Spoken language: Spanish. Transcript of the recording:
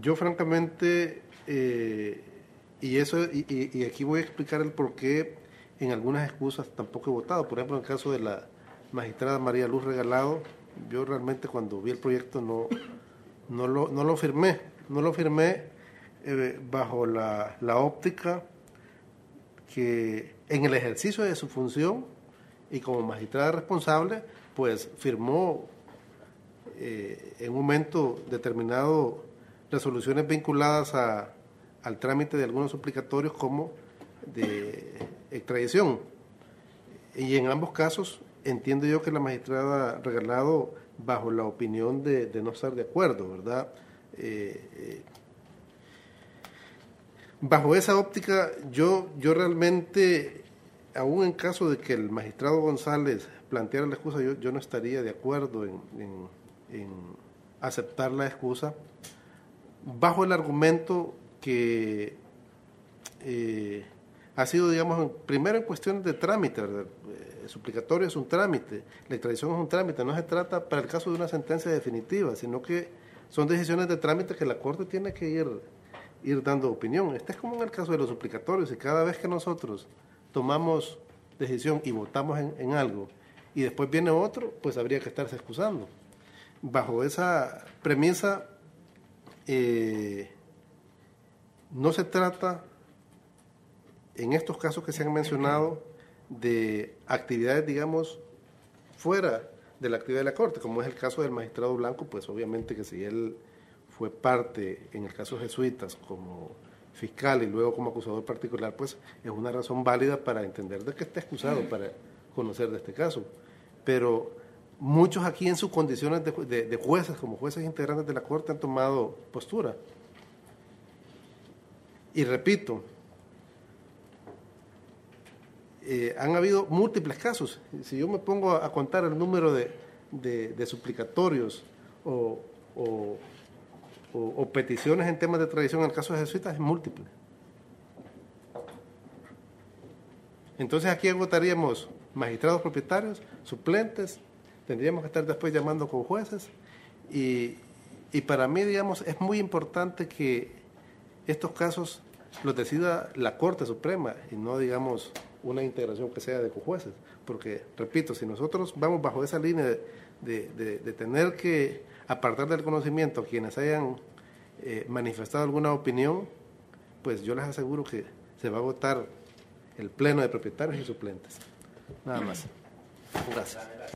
Yo francamente, eh, y eso y, aquí voy a explicar el por qué en algunas excusas tampoco he votado. Por ejemplo, en el caso de la magistrada María Luz Regalado, yo realmente cuando vi el proyecto no, no, lo, no lo firmé. No lo firmé eh, bajo la, la óptica que en el ejercicio de su función y como magistrada responsable, pues firmó eh, en un momento determinado resoluciones vinculadas a, al trámite de algunos suplicatorios como de extradición. Y en ambos casos entiendo yo que la magistrada regalado bajo la opinión de, no estar de acuerdo, ¿verdad? Eh, bajo esa óptica, yo, yo realmente, aún en caso de que el magistrado González planteara la excusa, yo, yo no estaría de acuerdo en, en aceptar la excusa, bajo el argumento que eh, ha sido, digamos, primero en cuestiones de trámite, ¿verdad? El suplicatorio es un trámite, la extradición es un trámite, no se trata para el caso de una sentencia definitiva, sino que son decisiones de trámite que la Corte tiene que ir, ir dando opinión. Este es como en el caso de los suplicatorios, y cada vez que nosotros tomamos decisión y votamos en algo, y después viene otro, pues habría que estarse excusando bajo esa premisa, eh, no se trata, en estos casos que se han mencionado, de actividades, digamos, fuera de la actividad de la Corte, como es el caso del magistrado Blanco, pues obviamente que si él fue parte, en el caso de jesuitas, como fiscal y luego como acusador particular, pues es una razón válida para entender de que está excusado para conocer de este caso. Pero muchos aquí en sus condiciones de, jueces, como jueces integrantes de la Corte, han tomado postura. Y repito, eh, han habido múltiples casos. Si yo me pongo a, contar el número de, suplicatorios o, peticiones en temas de tradición en el caso de jesuitas, es múltiple. Entonces aquí agotaríamos magistrados propietarios, suplentes, tendríamos que estar después llamando con jueces y, y para mí, digamos, es muy importante que estos casos los decida la Corte Suprema y no, digamos, una integración que sea de jueces. Porque, repito, si nosotros vamos bajo esa línea de, de, tener que apartar del conocimiento a quienes hayan eh, manifestado alguna opinión, pues yo les aseguro que se va a votar el pleno de propietarios y suplentes. Nada más. Gracias.